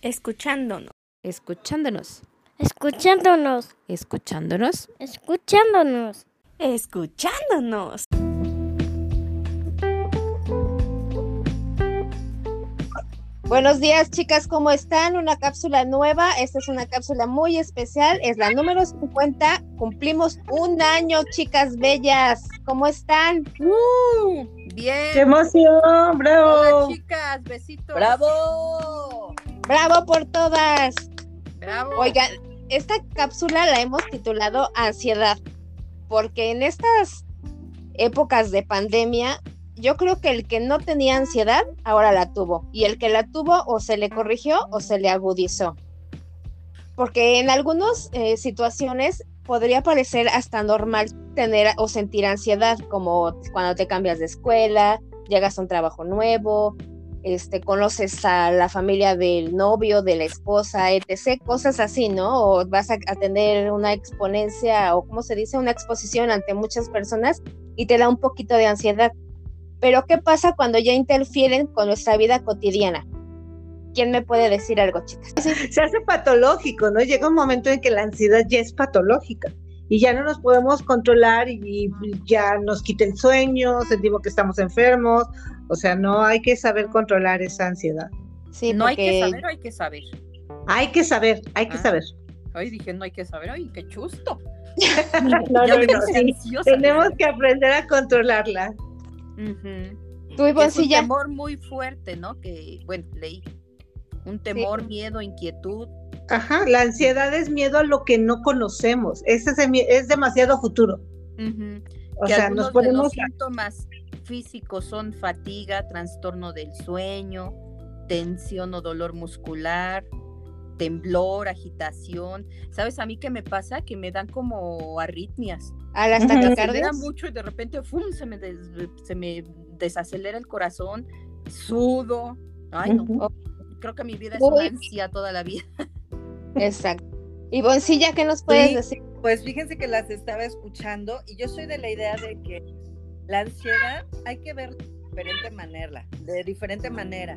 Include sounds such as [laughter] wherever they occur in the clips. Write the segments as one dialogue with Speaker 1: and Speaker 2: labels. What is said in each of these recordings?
Speaker 1: Escuchándonos.
Speaker 2: Escuchándonos.
Speaker 3: Escuchándonos.
Speaker 2: Escuchándonos.
Speaker 3: Escuchándonos.
Speaker 1: Escuchándonos.
Speaker 4: Buenos días, chicas, ¿cómo están? Una cápsula nueva. Esta es una cápsula muy especial. Es la número 50. Cumplimos un año, chicas bellas. ¿Cómo están?
Speaker 5: Uh, bien.
Speaker 6: ¡Qué emoción! ¡Bravo!
Speaker 5: Hola, chicas, besitos.
Speaker 6: ¡Bravo!
Speaker 4: ¡Bravo por todas!
Speaker 5: Bravo.
Speaker 4: Oigan, esta cápsula la hemos titulado Ansiedad, porque en estas épocas de pandemia yo creo que el que no tenía ansiedad ahora la tuvo y el que la tuvo o se le corrigió o se le agudizó. Porque en algunas eh, situaciones podría parecer hasta normal tener o sentir ansiedad, como cuando te cambias de escuela, llegas a un trabajo nuevo, este, conoces a la familia del novio, de la esposa, etc., cosas así, ¿no? O vas a, a tener una exponencia o, ¿cómo se dice? Una exposición ante muchas personas y te da un poquito de ansiedad. Pero ¿qué pasa cuando ya interfieren con nuestra vida cotidiana? ¿Quién me puede decir algo, chicas?
Speaker 6: Se hace patológico, ¿no? Llega un momento en que la ansiedad ya es patológica y ya no nos podemos controlar y, y ya nos quita el sueño, sentimos que estamos enfermos, o sea, no hay que saber controlar esa ansiedad.
Speaker 4: Sí,
Speaker 5: no hay que saber, hay que saber.
Speaker 6: Hay que saber, hay que
Speaker 5: Ah.
Speaker 6: saber.
Speaker 5: Hoy dije, no hay que saber, ay, qué chusto. [laughs]
Speaker 6: No, sí. Tenemos que aprender a controlarla.
Speaker 5: Ujú.
Speaker 4: Tú,
Speaker 5: Es un temor muy fuerte, ¿no? Que, bueno, leí. Un temor, miedo, inquietud.
Speaker 6: Ajá, la ansiedad es miedo a lo que no conocemos. Ese es, es demasiado futuro. O
Speaker 5: que
Speaker 6: sea, nos
Speaker 5: de los
Speaker 6: ponemos
Speaker 5: síntomas físicos son fatiga, trastorno del sueño, tensión o dolor muscular, temblor, agitación. ¿Sabes a mí qué me pasa? Que me dan como arritmias.
Speaker 4: a las.
Speaker 5: Me
Speaker 4: taquicardias.
Speaker 5: acelera mucho y de repente ¡fum! Se, me des- se me desacelera el corazón, sudo. Ay, no. Creo que mi vida es
Speaker 4: Uy.
Speaker 5: una ansia toda la vida.
Speaker 4: Exacto. Ivoncilla, ¿qué nos puedes
Speaker 7: Sí.
Speaker 4: decir?
Speaker 7: Pues fíjense que las estaba escuchando y yo soy de la idea de que la ansiedad hay que verla de diferente manera, de diferente manera.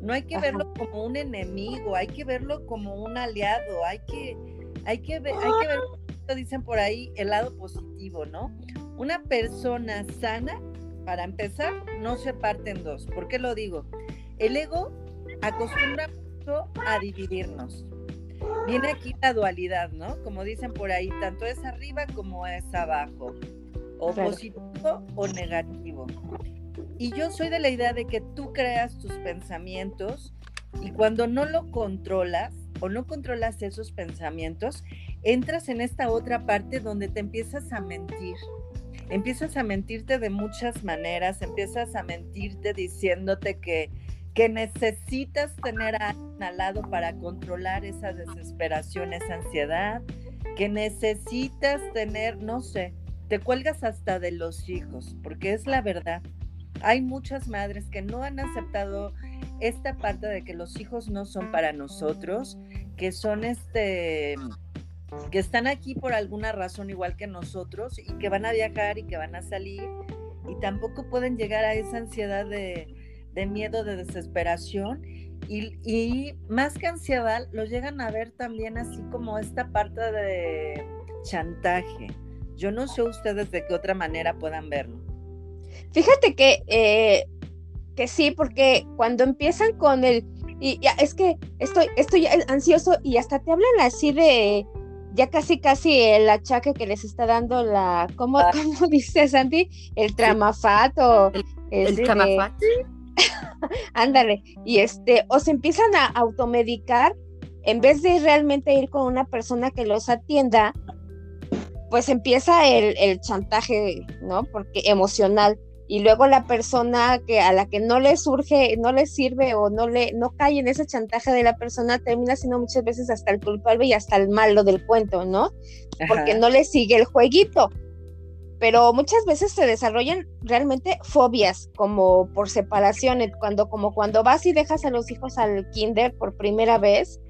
Speaker 7: No hay que
Speaker 4: Ajá.
Speaker 7: verlo como un enemigo, hay que verlo como un aliado, hay que, hay que ver, hay que ver, dicen por ahí, el lado positivo, ¿no? Una persona sana, para empezar, no se parte en dos. ¿Por qué lo digo? El ego acostumbra mucho a dividirnos. Viene aquí la dualidad, ¿no? Como dicen por ahí, tanto es arriba como es abajo, o
Speaker 4: Claro.
Speaker 7: positivo o negativo. Y yo soy de la idea de que tú creas tus pensamientos y cuando no lo controlas o no controlas esos pensamientos, entras en esta otra parte donde te empiezas a mentir. Empiezas a mentirte de muchas maneras, empiezas a mentirte diciéndote que, que necesitas tener a alguien al lado para controlar esa desesperación, esa ansiedad, que necesitas tener, no sé, te cuelgas hasta de los hijos, porque es la verdad. Hay muchas madres que no han aceptado esta parte de que los hijos no son para nosotros, que son este que están aquí por alguna razón igual que nosotros y que van a viajar y que van a salir y tampoco pueden llegar a esa ansiedad de, miedo, de desesperación y más que ansiedad lo llegan a ver también así como esta parte de chantaje. Yo no sé ustedes de qué otra manera puedan verlo.
Speaker 4: Fíjate que, eh, que sí, porque cuando empiezan con el, y ya es que estoy, estoy ansioso y hasta te hablan así de, ya casi casi el achaque que les está dando la, ¿cómo,
Speaker 7: Ah.
Speaker 4: cómo [laughs] dice Santi? El tramafat o
Speaker 5: El
Speaker 4: este de-
Speaker 5: Camafat. [laughs]
Speaker 4: ándale, y este, o se empiezan a automedicar en vez de realmente ir con una persona que los atienda, pues empieza el, el chantaje, ¿no? Porque emocional. Y luego la persona que a la que no le surge, no le sirve o no le no cae en ese chantaje de la persona termina siendo muchas veces hasta el culpable y hasta el malo del cuento, ¿no? Porque no le sigue el jueguito. Pero muchas veces se desarrollan realmente fobias, como por separaciones, cuando como cuando vas y dejas a los hijos al kinder por primera vez,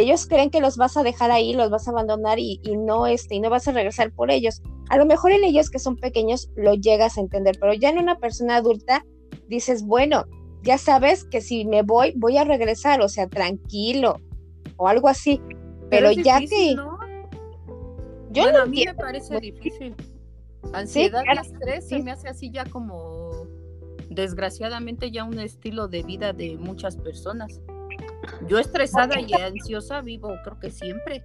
Speaker 4: ellos creen que los vas a dejar ahí, los vas a abandonar y, y no este, y no vas a regresar por ellos. A lo mejor en ellos que son pequeños lo llegas a entender, pero ya en una persona adulta dices, bueno, ya sabes que si me voy, voy a regresar, o sea, tranquilo, o algo así. Pero,
Speaker 2: es
Speaker 4: ya
Speaker 2: difícil,
Speaker 4: que
Speaker 2: ¿no?
Speaker 4: yo
Speaker 2: bueno,
Speaker 4: lo
Speaker 2: a mí me parece difícil. Ansiedad
Speaker 4: claro,
Speaker 2: y estrés se
Speaker 4: sí.
Speaker 2: me hace así ya como, desgraciadamente, ya un estilo de vida de muchas personas. Yo estresada y ansiosa vivo, creo que siempre.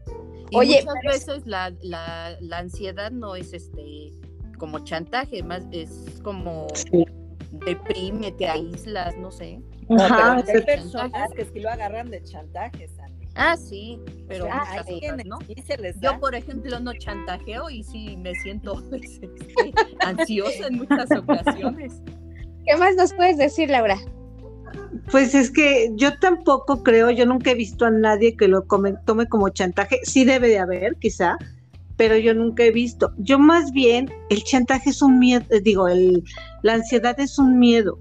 Speaker 2: Y
Speaker 4: Oye,
Speaker 2: muchas veces la, la, la ansiedad no es este como chantaje, más es como deprime, te aíslas, no sé.
Speaker 7: No,
Speaker 6: Ajá,
Speaker 7: pero hay
Speaker 6: sí.
Speaker 7: personas que sí lo agarran de chantaje, Sandy.
Speaker 2: Ah, sí, pero
Speaker 7: O sea,
Speaker 2: muchas
Speaker 7: hay
Speaker 2: otras,
Speaker 7: quienes
Speaker 2: ¿no?
Speaker 7: sí.
Speaker 2: Yo, por ejemplo, no chantajeo y sí me siento [laughs] a veces, este, ansiosa en muchas ocasiones.
Speaker 4: ¿qué más nos puedes decir, Laura?
Speaker 6: Pues es que yo tampoco creo, yo nunca he visto a nadie que lo come- tome como chantaje. Sí debe de haber, quizá, pero yo nunca he visto. Yo más bien, el chantaje es un miedo, eh, digo, el, la ansiedad es un miedo.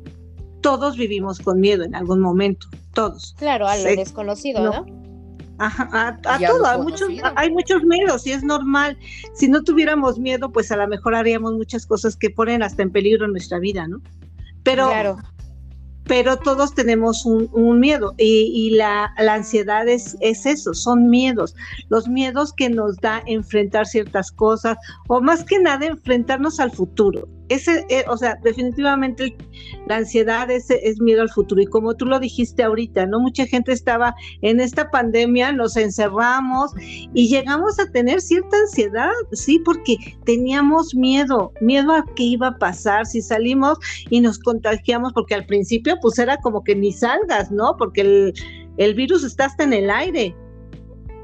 Speaker 6: Todos vivimos con miedo en algún momento, todos.
Speaker 4: Claro, a lo
Speaker 6: Sí.
Speaker 4: desconocido,
Speaker 6: No.
Speaker 4: ¿no?
Speaker 6: Ajá, a, a todo, hay muchos, hay muchos miedos y es normal. Si no tuviéramos miedo, pues a lo mejor haríamos muchas cosas que ponen hasta en peligro nuestra vida, ¿no? Pero,
Speaker 4: claro.
Speaker 6: Pero todos tenemos un, un miedo y, y la, la ansiedad es, es eso, son miedos, los miedos que nos da enfrentar ciertas cosas o más que nada enfrentarnos al futuro. Ese, eh, o sea, definitivamente el- la ansiedad es, es miedo al futuro y como tú lo dijiste ahorita, ¿no? Mucha gente estaba en esta pandemia, nos encerramos y llegamos a tener cierta ansiedad, sí, porque teníamos miedo, miedo a qué iba a pasar si salimos y nos contagiamos, porque al principio pues era como que ni salgas, ¿no? Porque el, el virus está hasta en el aire.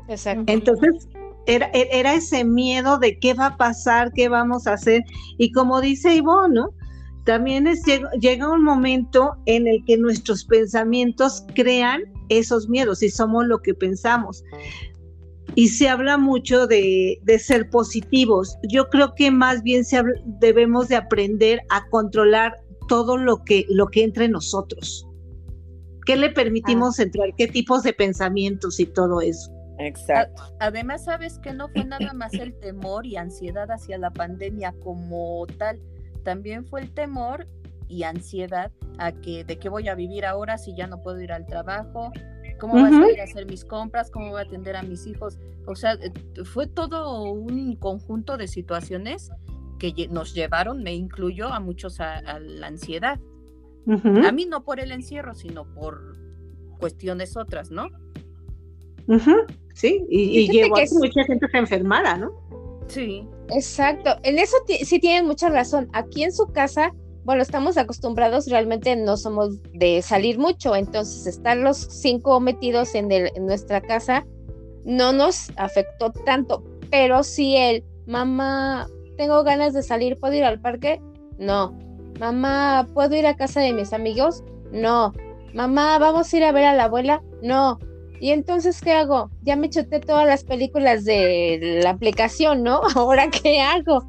Speaker 4: Exacto.
Speaker 6: Entonces, era, e- era ese miedo de qué va a pasar, qué vamos a hacer. Y como dice Ivonne, ¿no? También es, llega, un momento en el que nuestros pensamientos crean esos miedos y somos lo que pensamos. Y se habla mucho de, de ser positivos. Yo creo que más bien se debemos de aprender a controlar todo lo que, lo que entra en nosotros. ¿Qué le permitimos entrar? ¿Qué tipos de pensamientos y todo eso?
Speaker 7: Exacto.
Speaker 2: Además, sabes que no fue nada más el temor y ansiedad hacia la pandemia como tal, también fue el temor y ansiedad a que de qué voy a vivir ahora si ya no puedo ir al trabajo, cómo voy a salir a hacer mis compras, cómo voy a atender a mis hijos. O sea, eh, fue todo un conjunto de situaciones que nos llevaron, me incluyo a muchos a, a la ansiedad. A mí no por el encierro, sino por cuestiones otras, ¿no?
Speaker 6: Ujú, Sí, y, y llevó
Speaker 4: que
Speaker 6: a que
Speaker 4: es-
Speaker 6: mucha gente se enfermara, ¿no?
Speaker 2: Sí.
Speaker 4: Exacto, en eso sí tienen mucha razón. Aquí en su casa, bueno, estamos acostumbrados, realmente no somos de salir mucho, entonces estar los cinco metidos en, el- en nuestra casa no nos afectó tanto, pero si el mamá, tengo ganas de salir, ¿puedo ir al parque? No. Mamá, ¿puedo ir a casa de mis amigos? No. Mamá, ¿vamos a ir a ver a la abuela? No. Y entonces, ¿qué hago? Ya me choté todas las películas de la aplicación, ¿no? [laughs] ¿Ahora qué hago?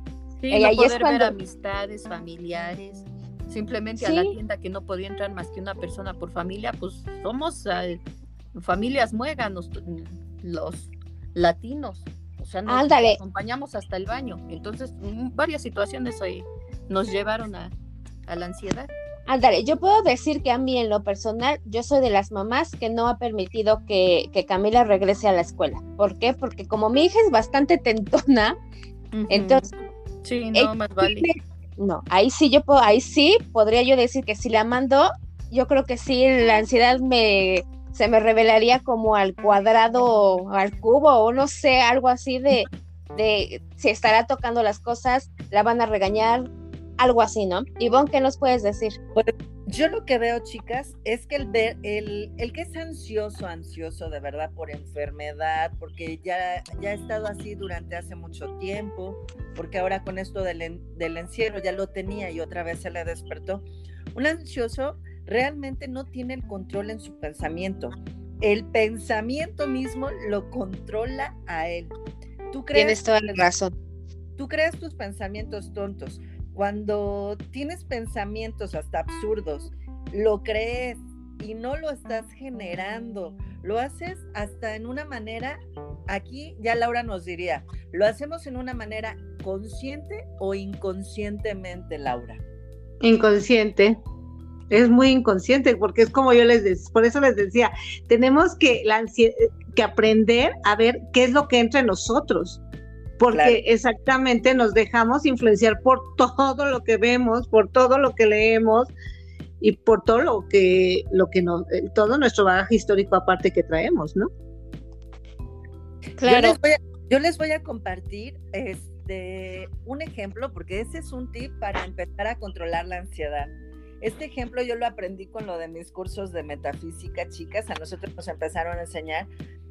Speaker 2: Sí, no
Speaker 4: ahí es
Speaker 2: poder
Speaker 4: cuando-
Speaker 2: ver amistades, familiares, simplemente a la tienda que no podía entrar más que una persona por familia, pues somos eh, familias muéganos, los latinos, o sea, nos
Speaker 4: Ándale.
Speaker 2: acompañamos hasta el baño, entonces mm, varias situaciones ahí nos llevaron a, a la ansiedad.
Speaker 4: Ándale, yo puedo decir que a mí en lo personal, yo soy de las mamás que no ha permitido que, que Camila regrese a la escuela. ¿Por qué? Porque como mi hija es bastante tentona, entonces
Speaker 2: Sí, no, más vale.
Speaker 4: no, ahí sí yo puedo, ahí sí podría yo decir que si la mando, yo creo que sí la ansiedad me se me revelaría como al cuadrado al cubo o no sé, algo así de de si estará tocando las cosas, la van a regañar, algo así, ¿no? Ivonne, ¿qué nos puedes decir?
Speaker 7: Yo lo que veo, chicas, es que el, ver, el, el que es ansioso, ansioso de verdad por enfermedad, porque ya, ya ha estado así durante hace mucho tiempo, porque ahora con esto del, del encierro ya lo tenía y otra vez se le despertó. Un ansioso realmente no tiene el control en su pensamiento. El pensamiento mismo lo controla a él. Tú crees
Speaker 4: Tienes toda la razón.
Speaker 7: tú creas tus pensamientos tontos. Cuando tienes pensamientos hasta absurdos, lo crees y no lo estás generando. Lo haces hasta en una manera, aquí ya Laura nos diría, lo hacemos en una manera consciente o inconscientemente, Laura.
Speaker 6: Inconsciente. Es muy inconsciente porque es como yo les decía, por eso les decía, tenemos que, que aprender a ver qué es lo que entra en nosotros, porque exactamente nos dejamos influenciar por todo lo que vemos, por todo lo que leemos y por todo lo que, lo que nos, eh, todo nuestro bagaje histórico aparte que traemos, ¿no?
Speaker 7: Claro. Yo les voy a, yo les voy a compartir este, un ejemplo, porque ese es un tip para empezar a controlar la ansiedad. Este ejemplo yo lo aprendí con lo de mis cursos de metafísica, chicas. A nosotros nos empezaron a enseñar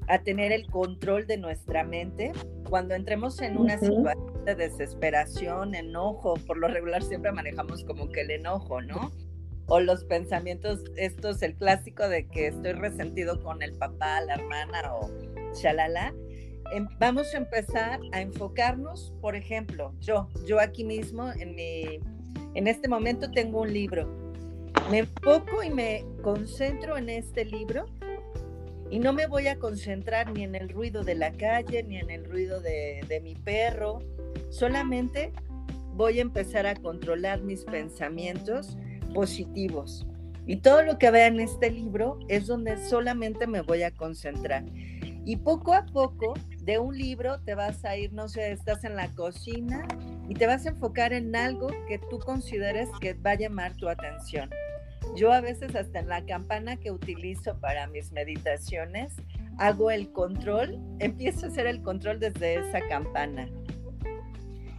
Speaker 7: a tener el control de nuestra mente. Cuando entremos en una situación de desesperación, enojo, por lo regular siempre manejamos como que el enojo, ¿no? O los pensamientos, esto es el clásico de que estoy resentido con el papá, la hermana o shalala. Em, vamos a empezar a enfocarnos, por ejemplo, yo, yo aquí mismo en mi, en este momento tengo un libro. Me enfoco y me concentro en este libro y no me voy a concentrar ni en el ruido de la calle, ni en el ruido de, mi perro. Solamente voy a empezar a controlar mis pensamientos positivos. Y todo lo que vea en este libro es donde solamente me voy a concentrar. Y poco a poco, de un libro te vas a ir, no sé, estás en la cocina y te vas a enfocar en algo que tú consideres que va a llamar tu atención. Yo a veces hasta en la campana que utilizo para mis meditaciones, hago el control, empiezo a hacer el control desde esa campana.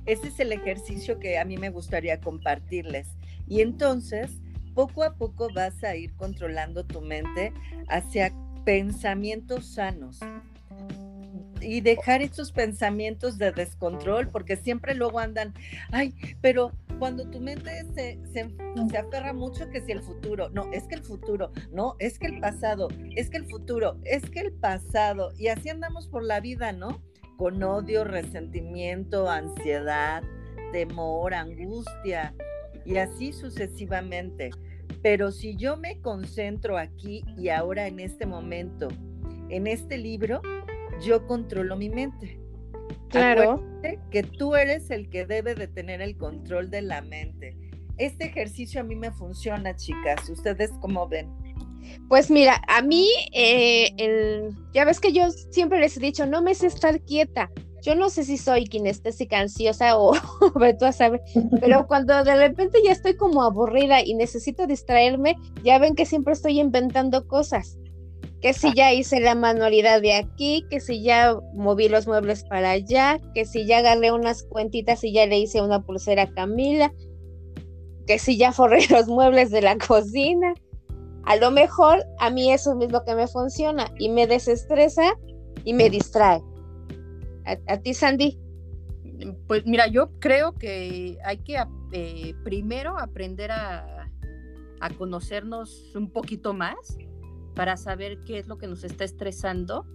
Speaker 7: Ese es el ejercicio que a mí me gustaría compartirles. Y entonces, poco a poco vas a ir controlando tu mente hacia pensamientos sanos y dejar estos pensamientos de descontrol, porque siempre luego andan, ay, pero cuando tu mente se, se, se, aferra mucho que si el futuro, no, es que el futuro, no, es que el pasado, es que el futuro, es que el pasado, y así andamos por la vida, ¿no? Con odio, resentimiento, ansiedad, temor, angustia, y así sucesivamente. Pero si yo me concentro aquí y ahora en este momento, en este libro, yo controlo mi mente.
Speaker 4: Claro.
Speaker 7: que tú eres el que debe de tener el control de la mente. Este ejercicio a mí me funciona, chicas. ¿Ustedes cómo ven?
Speaker 4: Pues mira, a mí, eh, ya ves que yo siempre les he dicho, no me sé estar quieta. Yo no sé si soy kinestésica ansiosa o [laughs] tú a saber, pero [laughs] cuando de repente ya estoy como aburrida y necesito distraerme, ya ven que siempre estoy inventando cosas que si ya hice la manualidad de aquí, que si ya moví los muebles para allá, que si ya agarré unas cuentitas y ya le hice una pulsera a Camila, que si ya forré [laughs] los muebles de la cocina. A lo mejor a mí eso es lo que me funciona y me desestresa y me distrae. ¿A, ti, Sandy?
Speaker 2: Pues mira, yo creo que hay que eh, primero aprender a, a conocernos un poquito más para saber qué es lo que nos está estresando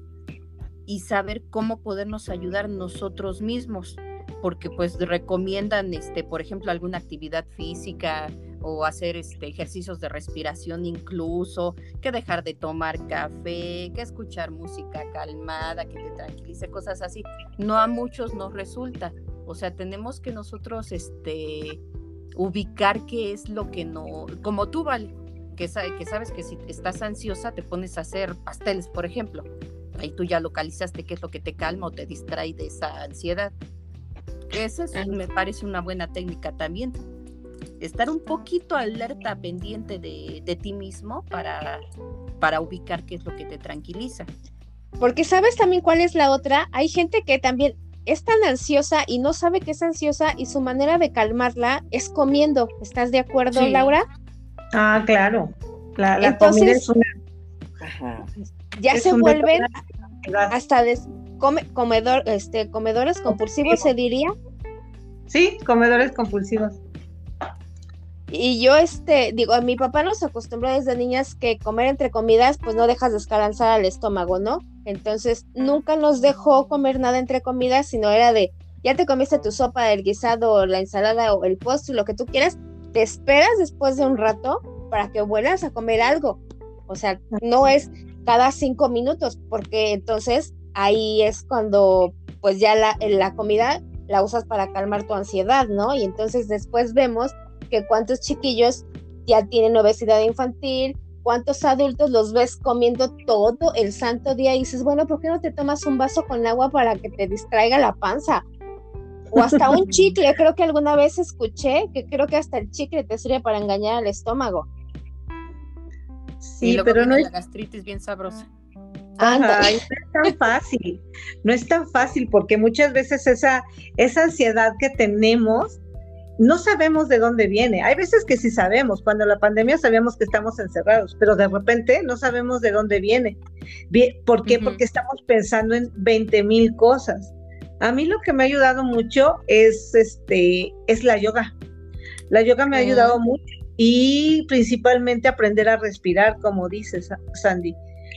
Speaker 2: y saber cómo podernos ayudar nosotros mismos, porque pues recomiendan, este, por ejemplo, alguna actividad física o hacer este, ejercicios de respiración incluso, que dejar de tomar café, que escuchar música calmada, que te tranquilice, cosas así. No a muchos nos resulta. O sea, tenemos que nosotros este, ubicar qué es lo que no, como tú, Vale, que, sabes que si estás ansiosa te pones a hacer pasteles, por ejemplo. Ahí tú ya localizaste qué es lo que te calma o te distrae de esa ansiedad. Esa me parece una buena técnica también. Estar un poquito alerta, pendiente de, de ti mismo para, para ubicar qué es lo que te tranquiliza.
Speaker 4: Porque sabes también cuál es la otra. Hay gente que también es tan ansiosa y no sabe que es ansiosa y su manera de calmarla es comiendo. ¿Estás de acuerdo, Laura?
Speaker 6: Ah, claro. La, comida es una...
Speaker 4: Ya se vuelven hasta comedor, este, comedores compulsivos, se diría.
Speaker 6: Sí, comedores compulsivos.
Speaker 4: Y yo, este, digo, a mi papá nos acostumbró desde niñas que comer entre comidas, pues no dejas descansar al estómago, ¿no? Entonces, nunca nos dejó comer nada entre comidas, sino era de, ya te comiste tu sopa, el guisado, la ensalada o el postre, lo que tú quieras, te esperas después de un rato para que vuelvas a comer algo. O sea, no es cada cinco minutos, porque entonces ahí es cuando pues ya la, la comida la usas para calmar tu ansiedad, ¿no? Y entonces después vemos que cuántos chiquillos ya tienen obesidad infantil, cuántos adultos los ves comiendo todo el santo día y dices, bueno, ¿por qué no te tomas un vaso con agua para que te distraiga la panza? O hasta un chicle, creo que alguna vez escuché que creo que hasta el chicle te sirve para engañar al estómago.
Speaker 2: Sí, pero no es la gastritis bien sabrosa.
Speaker 6: no es tan fácil, no es tan fácil porque muchas veces esa, esa ansiedad que tenemos no sabemos de dónde viene. Hay veces que sí sabemos, cuando la pandemia sabíamos que estamos encerrados, pero de repente no sabemos de dónde viene. ¿Por qué? Porque estamos pensando en 20 mil cosas. A mí lo que me ha ayudado mucho es, este, es la yoga. La yoga me ha ayudado mm. mucho y principalmente aprender a respirar, como dices, Sandy.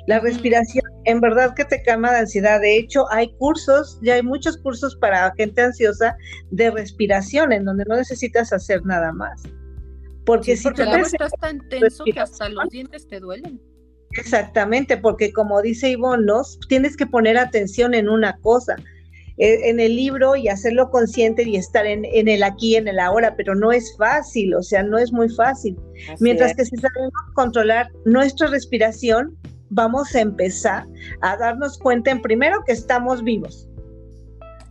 Speaker 6: La respiración en verdad que te calma de ansiedad. De hecho, hay cursos, ya hay muchos cursos para gente ansiosa de respiración en donde no necesitas hacer nada más. Porque si
Speaker 2: porque estás tan tenso que hasta los dientes te duelen.
Speaker 6: Exactamente, porque como dice Ivonne, ¿no? tienes que poner atención en una cosa, en el libro y hacerlo consciente y estar en, el aquí, en el ahora, pero no es fácil, o sea, no es muy fácil. Mientras que si sabemos controlar nuestra respiración, vamos a empezar a darnos cuenta en primero que estamos vivos.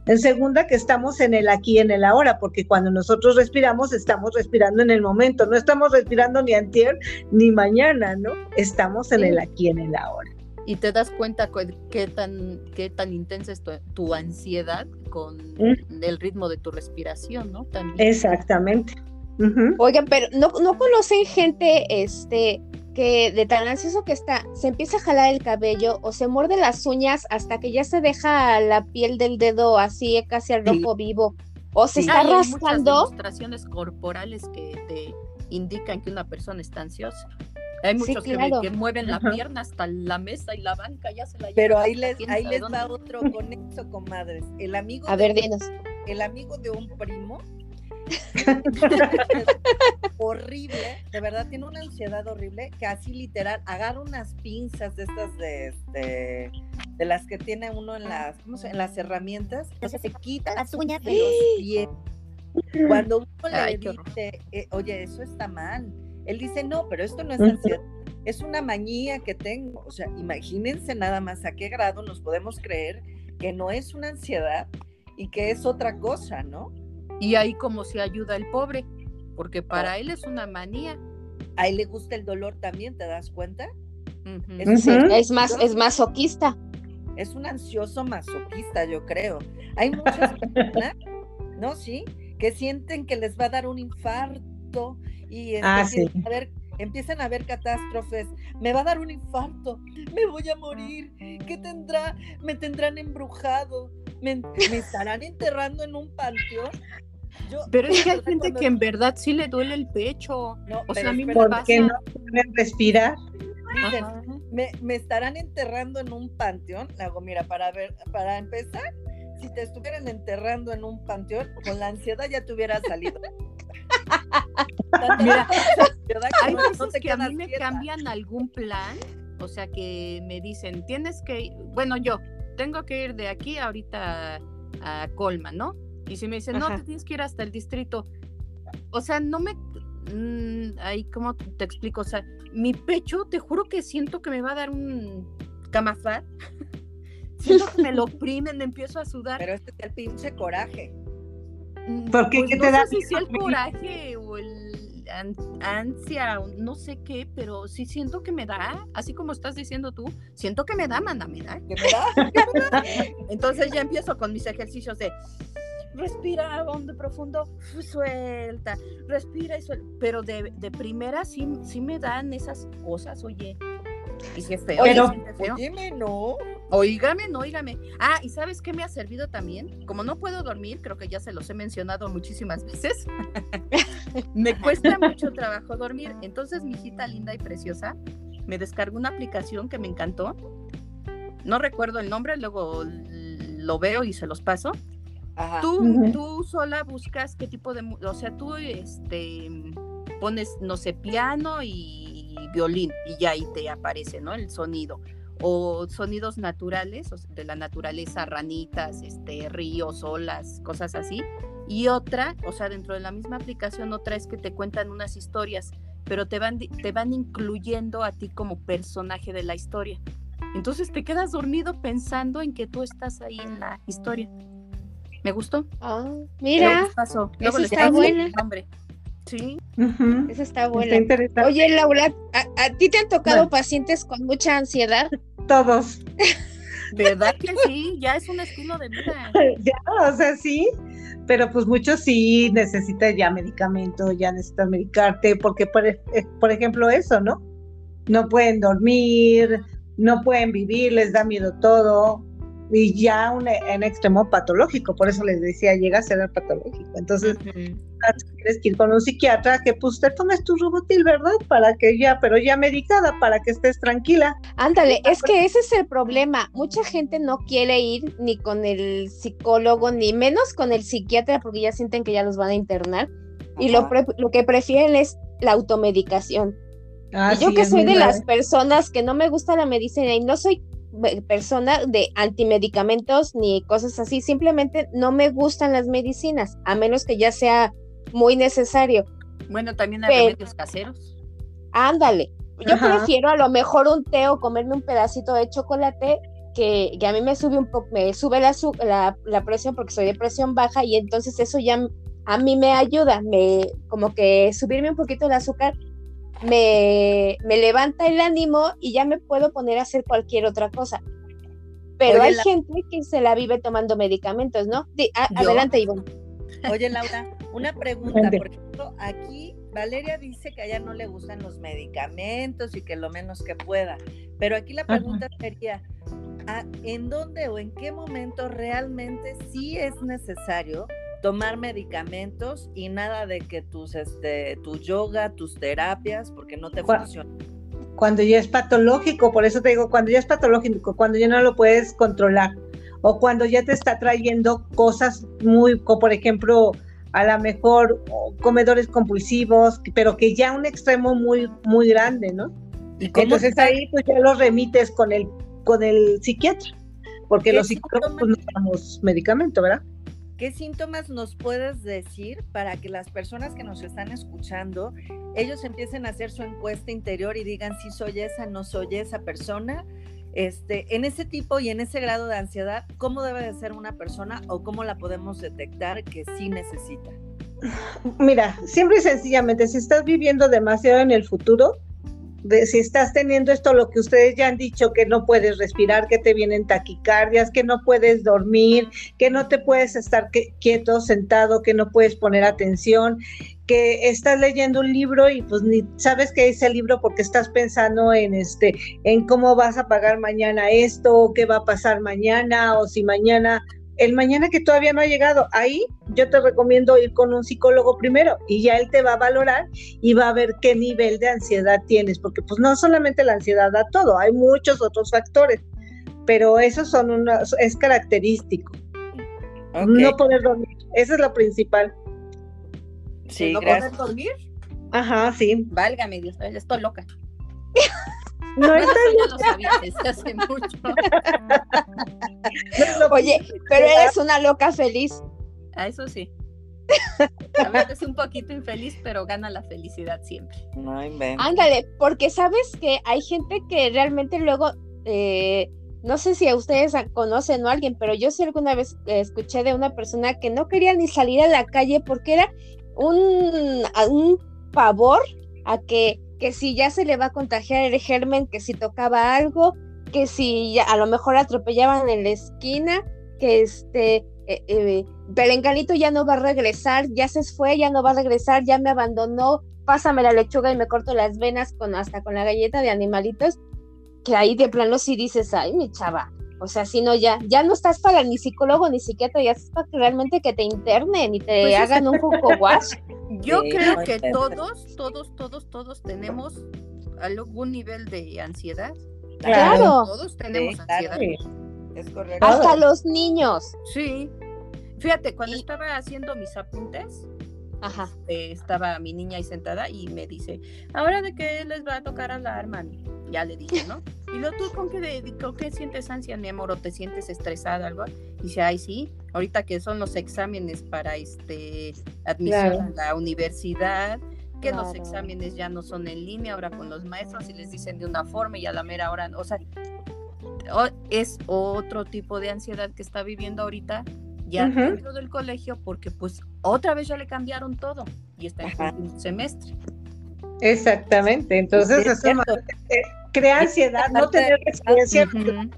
Speaker 6: En segunda, que estamos en el aquí, en el ahora, porque cuando nosotros respiramos, estamos respirando en el momento, no estamos respirando ni antier ni mañana, ¿no? Estamos en el aquí, en el ahora.
Speaker 2: Y te das cuenta qué tan, qué tan intensa es tu, ansiedad con mm. el ritmo de tu respiración, ¿no?
Speaker 6: Exactamente.
Speaker 4: Oigan, pero ¿no, ¿no conocen gente, este, que de tan ansioso que está, se empieza a jalar el cabello o se muerde las uñas hasta que ya se deja la piel del dedo así casi al rojo vivo o se está rascando.
Speaker 2: Hay demostraciones corporales que te indican que una persona está ansiosa. Hay muchos que, mueven la pierna hasta la mesa y la banca, ya se la
Speaker 7: Pero ahí les, ahí les da otro con eso, comadres. El amigo
Speaker 4: a ver, dinos.
Speaker 7: El amigo de un primo [laughs] horrible, de verdad tiene una ansiedad horrible que así literal agarra unas pinzas de estas de, este, de, las que tiene uno en las, en las herramientas, entonces se quita las uñas de los pies. [gasps] Cuando uno le dice, eh, oye, eso está mal, él dice, no, pero esto no es ansiedad, es una mañía que tengo. O sea, imagínense nada más a qué grado nos podemos creer que no es una ansiedad y que es otra cosa, ¿no?
Speaker 2: Y ahí como se ayuda el pobre, porque para él es una manía.
Speaker 7: A él le gusta el dolor también, ¿te das cuenta?
Speaker 4: es, más, es masoquista.
Speaker 7: Es un ansioso masoquista, yo creo. Hay muchas personas, ¿no? Sí, que sienten que les va a dar un infarto y
Speaker 6: ah,
Speaker 7: empiezan, a ver, empiezan a ver catástrofes. Me va a dar un infarto, me voy a morir. ¿Qué tendrá? Me tendrán embrujado, me, me estarán enterrando en un panteón.
Speaker 2: pero es que hay gente que en verdad sí le duele el pecho. No, o sea, a mí me
Speaker 6: pasa. no pueden respirar?
Speaker 7: me, me, estarán enterrando en un panteón. Hago, mira, para ver, para empezar, si te estuvieran enterrando en un panteón, con la ansiedad ya te hubiera salido.
Speaker 2: Mira, hay veces que a mí me cambian algún plan, o sea que me dicen, tienes que, bueno, yo tengo que ir de aquí ahorita a Colma, ¿no? Y si me dicen, no, te tienes que ir hasta el distrito, o sea, no me, mm, ahí, ¿cómo te explico? O sea, mi pecho, te juro que siento que me va a dar un camafat. [laughs] siento que me lo oprimen, me empiezo a sudar.
Speaker 7: Pero este es el pinche coraje.
Speaker 6: Mm, Porque pues ¿qué te da?
Speaker 2: Sé si el coraje o el ansia, no sé qué, pero sí siento que me da, así como estás diciendo tú, siento que me da, manda, me da. [laughs] ¿Qué me da? Entonces ya empiezo con mis ejercicios de respira hondo, profundo, suelta, respira y suelta. Pero de, de primera sí, sí me dan esas cosas, oye. Y qué feo.
Speaker 7: Pero, Oígame, no.
Speaker 2: Oígame, no, oígame. Ah, ¿y sabes qué me ha servido también? Como no puedo dormir, creo que ya se los he mencionado muchísimas veces. [laughs] me cuesta mucho trabajo dormir. Entonces, mi hijita linda y preciosa me descargó una aplicación que me encantó. No recuerdo el nombre, luego lo veo y se los paso. Tú, tú sola buscas qué tipo de, o sea, tú este pones, no sé, piano y violín y ya ahí te aparece, ¿no? El sonido. O sonidos naturales, de la naturaleza, ranitas, este, ríos, olas, cosas así. Y otra, o sea, dentro de la misma aplicación, otra es que te cuentan unas historias pero te van, te van incluyendo a ti como personaje de la historia. Entonces te quedas dormido pensando en que tú estás ahí en la historia. ¿Me gustó?
Speaker 4: Ah, mira,
Speaker 2: pasó.
Speaker 4: Eso
Speaker 2: les
Speaker 4: está buena.
Speaker 2: el nombre. Sí.
Speaker 6: Ujú.
Speaker 4: esa está
Speaker 6: Está
Speaker 4: buena. Oye, Laura, ¿a, a ti te han tocado
Speaker 6: Bueno.
Speaker 4: pacientes con mucha ansiedad?
Speaker 6: Todos.
Speaker 2: ¿Verdad que sí? Ya es un estilo de vida. [laughs]
Speaker 6: ya, o sea, sí, pero pues muchos sí necesitan ya medicamento, ya necesitan medicarte, porque por, e- eh, por ejemplo eso, ¿no? No pueden dormir, no pueden vivir, les da miedo todo, y ya un, en extremo patológico, por eso les decía, llega a ser patológico. Entonces, tienes que ir con un psiquiatra que pues te tomes tu rubotil, ¿verdad? Para que ya, pero ya medicada, para que estés tranquila.
Speaker 4: Ándale, es que ese es el problema. Mucha gente no quiere ir ni con el psicólogo, ni menos con el psiquiatra, porque ya sienten que ya los van a internar. Y lo, pre- lo que prefieren es la automedicación.
Speaker 6: Ah,
Speaker 4: y yo
Speaker 6: sí,
Speaker 4: que soy de las personas que no me gusta la medicina y no soy persona de antimedicamentos ni cosas así, simplemente no me gustan las medicinas, a menos que ya sea muy necesario.
Speaker 2: Bueno, también hay
Speaker 4: Pero-
Speaker 2: remedios caseros.
Speaker 4: Ándale. Yo
Speaker 6: Ajá.
Speaker 4: prefiero a lo mejor un té o comerme un pedacito de chocolate que, que a mí me sube un poco, me sube la, la, la presión porque soy de presión baja y entonces eso ya a mí me ayuda, me como que subirme un poquito el azúcar me, me levanta el ánimo y ya me puedo poner a hacer cualquier otra cosa. Pero
Speaker 7: Oye,
Speaker 4: hay
Speaker 7: la-
Speaker 4: gente que se la vive tomando medicamentos, ¿no? A- adelante, Ivonne.
Speaker 7: Oye, Laura, una pregunta. Por ejemplo, aquí Valeria dice que a ella no le gustan los medicamentos y que lo menos que pueda. Pero aquí la
Speaker 6: Ajá.
Speaker 7: pregunta sería, ¿a- ¿en dónde o en qué momento realmente sí es necesario tomar medicamentos y nada de que tus, este, tu yoga, tus terapias, porque no te
Speaker 6: Cua-
Speaker 7: funcionan?
Speaker 6: cuando ya es patológico, por eso te digo, cuando ya es patológico, cuando ya no lo puedes controlar, o cuando ya te está trayendo cosas muy, como por ejemplo, a lo mejor comedores compulsivos, pero que ya un extremo muy, muy grande, ¿no?
Speaker 7: ¿Y
Speaker 6: Entonces
Speaker 7: se-
Speaker 6: ahí pues ya los remites con el, con el psiquiatra, porque
Speaker 7: ¿Qué
Speaker 6: los psicólogos pues, no damos medicamento, ¿verdad?
Speaker 7: ¿Qué síntomas nos puedes decir para que las personas que nos están escuchando, ellos empiecen a hacer su encuesta interior y digan si soy esa, no soy esa persona? Este, en ese tipo y en ese grado de ansiedad, ¿cómo debe de ser una persona o cómo la podemos detectar que sí necesita?
Speaker 6: Mira, siempre y sencillamente, si estás viviendo demasiado en el futuro, si estás teniendo esto, lo que ustedes ya han dicho, que no puedes respirar, que te vienen taquicardias, que no puedes dormir, que no te puedes estar quieto, sentado, que no puedes poner atención, que estás leyendo un libro y pues ni sabes qué es el libro porque estás pensando en este, en cómo vas a pagar mañana esto, o qué va a pasar mañana, o si mañana el mañana que todavía no ha llegado, ahí yo te recomiendo ir con un psicólogo primero y ya él te va a valorar y va a ver qué nivel de ansiedad tienes, porque pues no solamente la ansiedad da todo, hay muchos otros factores, pero esos son una, es característico, no poder dormir, eso es lo principal.
Speaker 7: sí,
Speaker 2: ¿No
Speaker 7: gracias.
Speaker 2: poder dormir?
Speaker 6: Ajá, sí.
Speaker 2: Válgame Dios, estoy loca. [laughs]
Speaker 6: No,
Speaker 2: Bueno,
Speaker 6: está
Speaker 2: eso ya lo sabía desde hace mucho. [laughs]
Speaker 6: no es
Speaker 4: Oye, pero eres una loca feliz.
Speaker 2: A eso sí. A veces un poquito infeliz, pero gana la felicidad siempre.
Speaker 7: No.
Speaker 4: Ándale, porque sabes que hay gente que realmente luego, eh, no sé si a ustedes conocen o alguien, pero yo sí alguna vez eh, escuché de una persona que no quería ni salir a la calle porque era un, a- un pavor a que, que si ya se le va a contagiar el germen, que si tocaba algo, que si ya a lo mejor atropellaban en la esquina, que este... eh, eh, ya no va a regresar, ya se fue, ya no va a regresar, ya me abandonó, pásame la lechuga y me corto las venas con hasta con la galleta de animalitos, que ahí de plano sí dices, ay, mi chava, o sea, si no, ya, ya no estás para ni psicólogo ni psiquiatra, ya estás para que realmente que te internen y te
Speaker 2: Pues es-
Speaker 4: hagan un poco [laughs] wash.
Speaker 2: Yo
Speaker 7: Sí,
Speaker 2: creo
Speaker 7: no
Speaker 2: que todos, todos, todos, todos tenemos algún nivel de ansiedad.
Speaker 4: Claro,
Speaker 2: Todos tenemos
Speaker 7: Sí, claro.
Speaker 2: ansiedad.
Speaker 7: Es correcto.
Speaker 4: hasta los niños.
Speaker 2: Sí. Fíjate, cuando
Speaker 4: Y-
Speaker 2: estaba haciendo mis apuntes,
Speaker 4: Ajá.
Speaker 2: eh, estaba mi niña ahí sentada y me dice, ahora de qué les va a tocar hablar, mami. Ya le dije, ¿no? Y luego tú con qué, con qué sientes ansia, mi amor, o te sientes estresada, algo. Y dice, ay, sí, ahorita que son los exámenes para este admisión
Speaker 6: Claro.
Speaker 2: a la universidad, que los exámenes ya no son en línea ahora con los maestros y les dicen de una forma y a la mera hora, o sea, es otro tipo de ansiedad que está viviendo ahorita ya dentro del colegio porque pues otra vez ya le cambiaron todo y está en último semestre.
Speaker 6: Exactamente. Entonces,
Speaker 7: Sí, es
Speaker 6: eso eh, crea ansiedad, no tener experiencia.
Speaker 2: Ujú.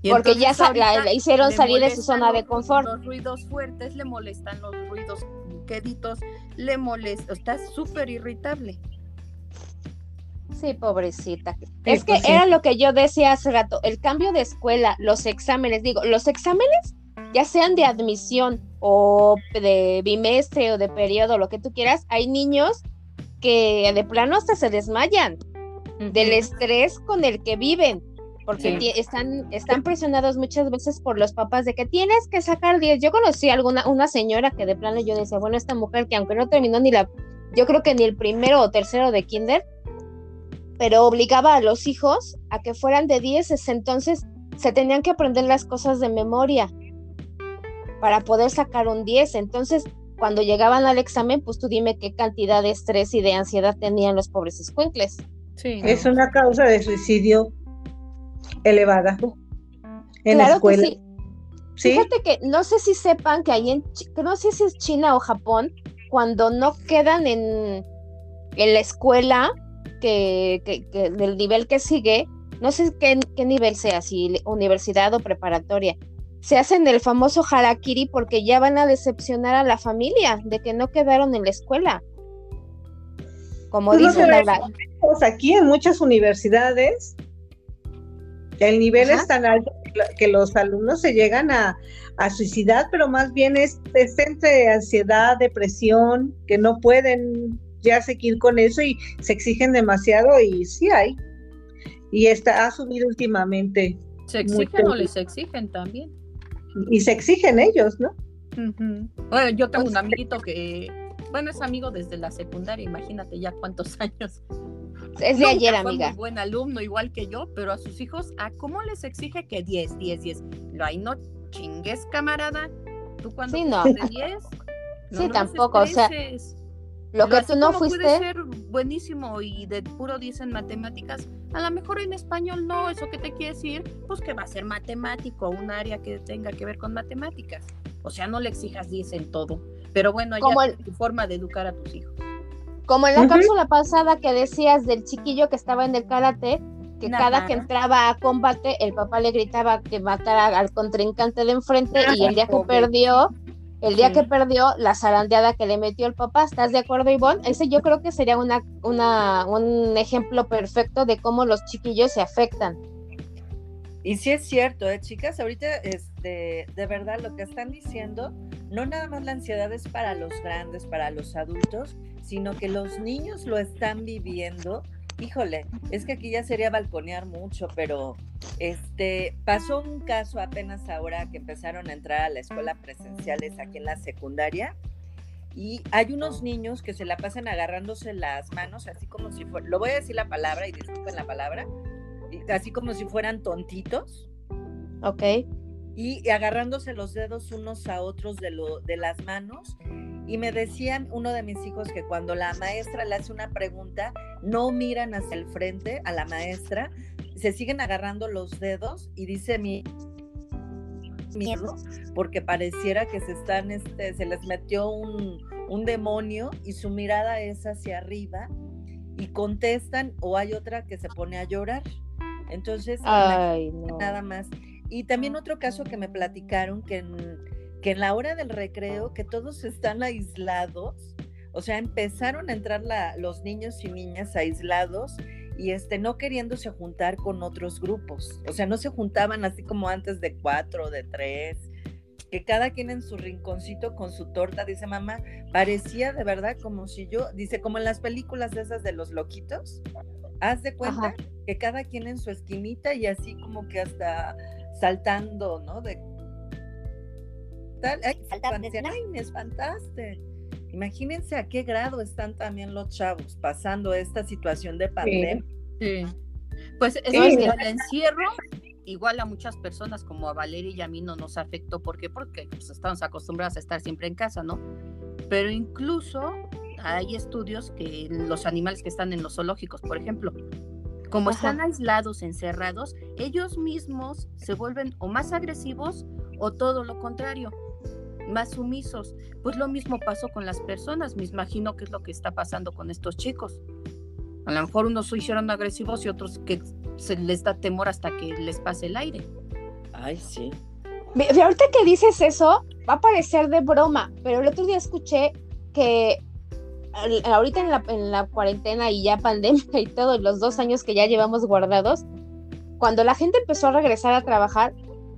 Speaker 2: Y
Speaker 4: Porque ya la- la hicieron salir de su zona de confort.
Speaker 2: Los ruidos fuertes le molestan, los ruidos queditos le molesta, está súper irritable.
Speaker 4: Sí, pobrecita. es que
Speaker 6: sí.
Speaker 4: era lo que yo decía hace rato, el cambio de escuela, los exámenes, digo, los exámenes, ya sean de admisión o de bimestre o de periodo, lo que tú quieras, hay niños que de plano hasta se desmayan del estrés con el que viven, porque
Speaker 2: Sí.
Speaker 4: están, están presionados muchas veces por los papás de que tienes que sacar 10. Yo conocí a alguna, una señora que de plano yo decía, bueno, esta mujer que aunque no terminó ni la, yo creo que ni el primero o tercero de kinder, pero obligaba a los hijos a que fueran de 10, entonces se tenían que aprender las cosas de memoria para poder sacar un 10. Entonces, cuando llegaban al examen, pues tú dime qué cantidad de estrés y de ansiedad tenían los pobres escuincles.
Speaker 2: Sí,
Speaker 6: Es una causa de suicidio elevada en la escuela.
Speaker 4: que sí.
Speaker 6: ¿Sí?
Speaker 4: Fíjate que no sé si sepan que ahí en, no sé si es China o Japón, cuando no quedan en, en la escuela que, que- que del nivel que sigue, no sé qué, qué nivel sea, si universidad o preparatoria, se hacen el famoso harakiri porque ya van a decepcionar a la familia de que no quedaron en la escuela. Como
Speaker 6: Pues
Speaker 4: dicen,
Speaker 6: Pues aquí en muchas universidades el nivel
Speaker 4: Ajá.
Speaker 6: es tan alto que lo- que los alumnos se llegan a, a suicidar, pero más bien es, es entre ansiedad, depresión, que no pueden ya seguir con eso y se exigen demasiado y sí hay. Y está, ha subido últimamente
Speaker 2: ¿Se exigen o les exigen también?
Speaker 6: Y se exigen ellos, ¿no?
Speaker 2: Ujú. Bueno, yo tengo un amiguito que, bueno, es amigo desde la secundaria, imagínate ya cuántos [laughs] años.
Speaker 4: es de
Speaker 2: Nunca
Speaker 4: ayer,
Speaker 2: fue
Speaker 4: amiga.
Speaker 2: muy buen alumno, igual que yo, pero a sus hijos, ¿a cómo les exige que 10, 10, 10? Lo hay no chingues, camarada. ¿Tú cuando
Speaker 4: Sí, no.
Speaker 2: fuiste 10?
Speaker 4: Sí,
Speaker 2: los
Speaker 4: tampoco, o sea. Lo que tú no fuiste...
Speaker 2: Puede ser buenísimo y de puro 10 en matemáticas. A lo mejor en español no, ¿eso qué te quiere decir? Pues que va a ser matemático, un área que tenga que ver con matemáticas. O sea, no le exijas 10 en todo. Pero bueno,
Speaker 4: Como
Speaker 2: ya
Speaker 4: el-
Speaker 2: tu forma de educar a tus hijos.
Speaker 4: Como en la
Speaker 6: Ujú.
Speaker 4: cápsula pasada que decías del chiquillo que estaba en el karate, que cada que entraba a combate, el papá le gritaba que matara al contrincante de enfrente y el día que
Speaker 2: Pobre.
Speaker 4: perdió, el día
Speaker 2: Sí.
Speaker 4: que perdió, la zarandeada que le metió el papá. ¿Estás de acuerdo, Ivonne? Ese yo creo que sería una, una, un ejemplo perfecto de cómo los chiquillos se afectan.
Speaker 7: Y sí es cierto, ¿eh, chicas? Ahorita, este, de verdad, lo que están diciendo, no nada más la ansiedad es para los grandes, para los adultos, sino que los niños lo están viviendo. Híjole, es que aquí ya sería balconear mucho, pero este pasó un caso apenas ahora que empezaron a entrar a la escuela presenciales aquí en la secundaria. Y hay unos niños que se la pasan agarrándose las manos, así como si fuera, lo voy a decir la palabra y disculpen la palabra, así como si fueran tontitos
Speaker 4: ¿Ok?
Speaker 7: y agarrándose los dedos unos a otros de, lo, de las manos. Y me decían uno de mis hijos que cuando la maestra le hace una pregunta, no miran hacia el frente a la maestra, se siguen agarrando los dedos y dice mi miedo porque pareciera que se están, este, se les metió un, un demonio y su mirada es hacia arriba y contestan o hay otra que se pone a llorar. Entonces,
Speaker 4: Ay, no.
Speaker 7: nada más. Y también otro caso que me platicaron que en, que en la hora del recreo, que todos están aislados, o sea, empezaron a entrar la- los niños y niñas aislados y este, no queriéndose juntar con otros grupos. O sea, no se juntaban así como antes de cuatro, de tres, que cada quien en su rinconcito con su torta, dice mamá, parecía de verdad como si yo, dice, como en las películas esas de los loquitos, haz de cuenta
Speaker 4: Ajá.
Speaker 7: que cada quien en su esquinita y así como que hasta saltando, ¿no? De tal, ay, ay, me espantaste. Imagínense a qué grado están también los chavos pasando esta situación de pandemia.
Speaker 2: Sí. Pues es
Speaker 6: Sí.
Speaker 2: que el encierro, igual a muchas personas como a Valeria y a mí no nos afectó. ¿Por qué? Porque pues, estamos acostumbrados a estar siempre en casa, ¿no? Pero incluso hay estudios que los animales que están en los zoológicos, por ejemplo, como están aislados, encerrados, ellos mismos se vuelven o más agresivos o todo lo contrario, más sumisos. Pues lo mismo pasó con las personas, me imagino que es lo que está pasando con estos chicos. A lo mejor unos se hicieron agresivos y otros que se les da temor hasta que les pase el aire.
Speaker 7: Ay, sí.
Speaker 4: Ahorita que dices eso, va a parecer de broma, pero el otro día escuché que ahorita en la, en la cuarentena y ya pandemia [laughs] y todos los dos años que ya llevamos guardados, cuando la gente empezó a regresar a trabajar,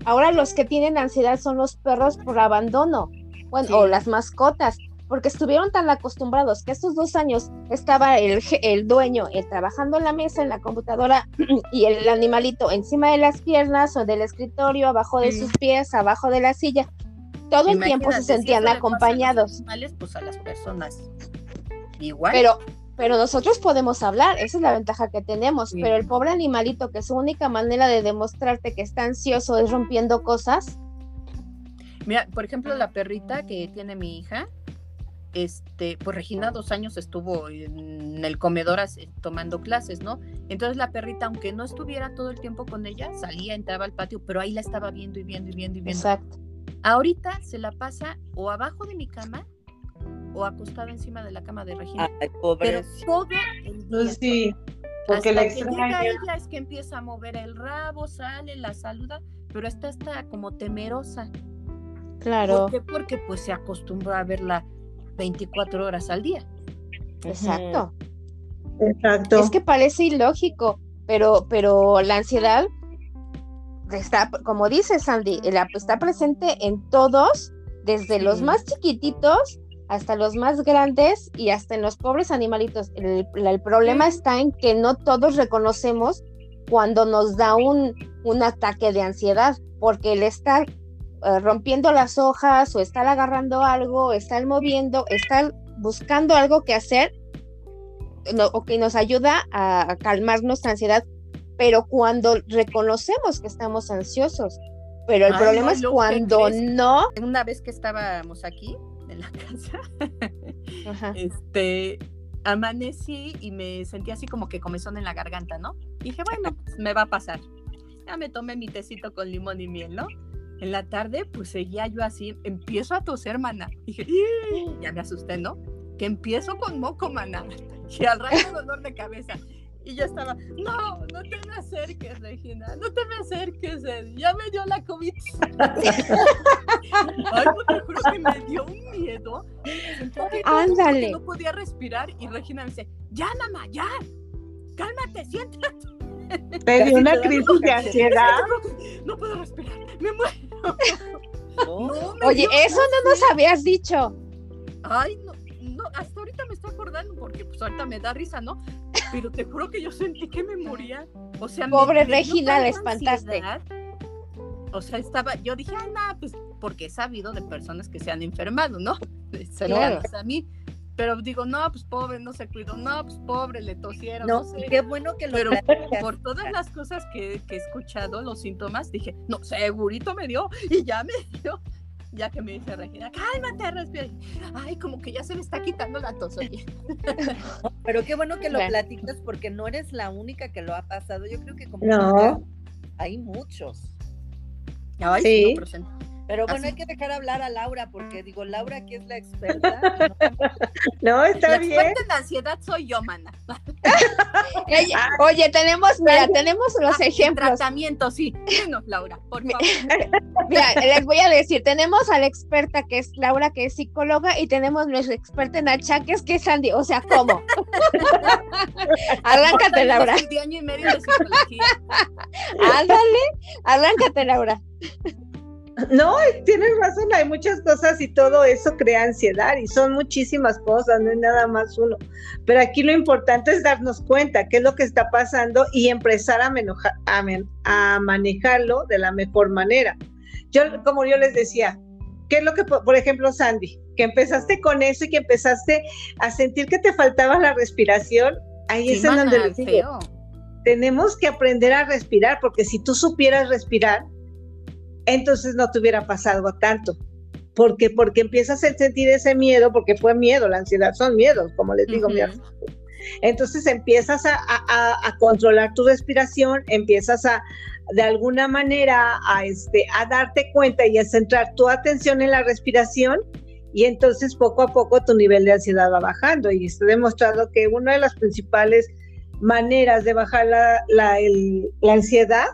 Speaker 4: ahora los que tienen ansiedad son los perros por abandono, bueno, o las mascotas, porque estuvieron tan acostumbrados que estos dos años estaba el, el dueño eh, trabajando en la mesa, en la computadora, [clears throat] y el animalito encima de las piernas o del escritorio, abajo de sus pies, abajo de la silla. Todo el tiempo se sentían acompañados.
Speaker 2: A pues a las personas. Igual.
Speaker 4: Pero, pero nosotros podemos hablar, esa es la ventaja que tenemos, pero el pobre animalito que su única manera de demostrarte que está ansioso es rompiendo cosas.
Speaker 2: Mira, por ejemplo, la perrita que tiene mi hija, este, pues Regina dos años estuvo en el comedor tomando clases, ¿no? Entonces la perrita, aunque no estuviera todo el tiempo con ella, salía, entraba al patio, pero ahí la estaba viendo y viendo y viendo y viendo.
Speaker 4: Exacto.
Speaker 2: Ahorita se la pasa o abajo de mi cama o acostada encima de la cama de Regina.
Speaker 7: Ay, pobre.
Speaker 2: Pero todo el día.
Speaker 6: Sí, porque
Speaker 2: Hasta
Speaker 6: la
Speaker 2: que llega ella es que empieza a mover el rabo, sale, la saluda, pero está, está como temerosa.
Speaker 4: Claro.
Speaker 2: ¿Por qué? Porque pues se acostumbró a verla 24 horas al día.
Speaker 4: Exacto.
Speaker 6: Exacto.
Speaker 4: Es que parece ilógico, pero, pero la ansiedad está, como dice Sandy, la, está presente en todos, desde los más chiquititos hasta los más grandes y hasta en los pobres animalitos. El, el problema está en que no todos reconocemos cuando nos da un, un ataque de ansiedad, porque el estar eh, rompiendo las hojas o estar agarrando algo, estar moviendo, estar buscando algo que hacer o que nos ayuda a, a calmar nuestra ansiedad, pero cuando reconocemos que estamos ansiosos, pero el
Speaker 2: Ay,
Speaker 4: problema
Speaker 2: no,
Speaker 4: es
Speaker 2: Lu, ¿qué
Speaker 4: cuando no.
Speaker 2: Una vez que estábamos aquí en la [laughs] casa,
Speaker 4: Ajá.
Speaker 2: este, amanecí y me sentí así como que comezón en la garganta, ¿no? Dije, bueno, pues, me va a pasar. Ya me tomé mi tecito con limón y miel, ¿no? En la tarde, pues seguía yo así, empiezo a toser, mana. Dije, ya me asusté, ¿no? Que empiezo con moco, mana. [laughs] Y al rato dolor de cabeza. Y yo estaba, no, no te me acerques, Regina, no te me acerques, eh, ya me dio la COVID. [laughs] Ay, no te juro que me dio un miedo. No,
Speaker 4: Ándale.
Speaker 2: porque No podía respirar y Regina me dice, ya, mamá, ya, cálmate, siéntate.
Speaker 6: Me dio una
Speaker 7: te
Speaker 6: crisis de ansiedad.
Speaker 2: No puedo respirar, me muero.
Speaker 7: ¿no?
Speaker 2: No, me
Speaker 4: Oye,
Speaker 2: dio
Speaker 4: eso no nos habías dicho.
Speaker 2: Ay, no, hasta ahorita me estoy acordando porque pues ahorita me da risa, ¿no? Pero te juro que yo sentí que me moría. O sea,
Speaker 4: Pobre
Speaker 2: me
Speaker 4: Regina, la espantaste.
Speaker 2: ansiedad. O sea, estaba, yo dije, ay, no, pues porque he sabido de personas que se han enfermado, ¿no? Cercanas a mí. Pero digo, no, pues pobre, no se cuidó, no, pues pobre, le tosieron, no,
Speaker 7: No,
Speaker 2: sé.
Speaker 7: qué bueno que lo
Speaker 2: Pero
Speaker 7: platicas.
Speaker 2: por todas las cosas que, que he escuchado, los síntomas, dije, no, segurito me dio, y ya me dio. Ya que me dice Regina, cálmate, respira. Ay, como que ya se me está quitando la tos, oye. [laughs]
Speaker 7: Pero qué bueno que lo
Speaker 4: Bueno.
Speaker 7: platicas porque no eres la única que lo ha pasado. Yo creo que como
Speaker 6: No.
Speaker 7: hay muchos.
Speaker 2: Ay,
Speaker 6: Sí.
Speaker 2: no, pero
Speaker 7: Pero bueno,
Speaker 2: Así.
Speaker 7: hay que dejar hablar a Laura porque digo, Laura que es la experta. ¿no? [laughs]
Speaker 6: No, está
Speaker 2: La
Speaker 6: bien.
Speaker 2: experta en ansiedad soy yo, mana. [laughs]
Speaker 4: Ella- oye, tenemos, mira, tenemos los
Speaker 2: Ah,
Speaker 4: ejemplos.
Speaker 2: Tratamiento, sí. Bueno, Laura, por favor. [laughs]
Speaker 4: Mira, les voy a decir, tenemos a la experta que es Laura, que es psicóloga, y tenemos nuestra experta en achaques, que es Sandy. O sea, ¿cómo? arráncate, Laura.
Speaker 2: De año y medio de psicología.
Speaker 4: Ándale, arráncate, Laura.
Speaker 6: No, tienes razón, hay muchas cosas y todo eso crea ansiedad y son muchísimas cosas, no es nada más uno. Pero aquí lo importante es darnos cuenta qué es lo que está pasando y empezar a, menoja- a manejarlo de la mejor manera. Yo, como yo les decía, ¿qué es lo que, po- por ejemplo, Sandy, que empezaste con eso y que empezaste a sentir que te faltaba la respiración? Ahí
Speaker 2: Sí,
Speaker 6: es en donde les digo, tenemos que aprender a respirar, porque si tú supieras respirar, entonces no te hubiera pasado tanto. porque porque empiezas a sentir ese miedo, porque fue miedo, la ansiedad son miedos, como les digo, mi
Speaker 5: Ujú.
Speaker 6: entonces empiezas a, a- a controlar tu respiración, empiezas a de alguna manera a, este, a darte cuenta y a centrar tu atención en la respiración y entonces poco a poco tu nivel de ansiedad va bajando y está demostrado que una de las principales maneras de bajar la, la, el- la ansiedad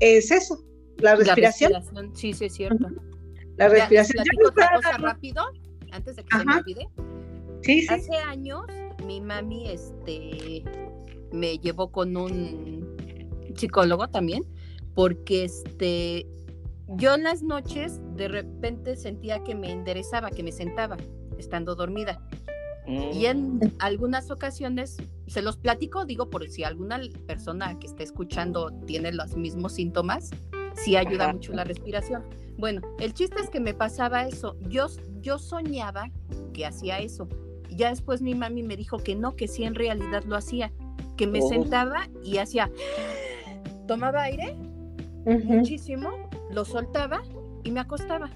Speaker 6: es eso, la respiración.
Speaker 2: La respiración, sí, sí, es cierto.
Speaker 6: La respiración. Ya
Speaker 2: otra cosa
Speaker 6: está-
Speaker 2: rápido, antes de que se me olvide.
Speaker 6: Sí, sí.
Speaker 2: Hace años mi mami este me llevó con un psicólogo también porque este yo en las noches de repente sentía que me enderezaba, que me sentaba estando dormida. Y en algunas ocasiones, se los platico, digo, por si alguna persona que esté escuchando tiene los mismos síntomas, sí ayuda
Speaker 7: Ajá.
Speaker 2: mucho la respiración. Bueno, el chiste es que me pasaba eso. Yo, yo soñaba que hacía eso. Ya después mi mami me dijo que no, que sí en realidad lo hacía. Que me
Speaker 7: Oh.
Speaker 2: sentaba y hacía, tomaba aire muchísimo, lo soltaba y me acostaba.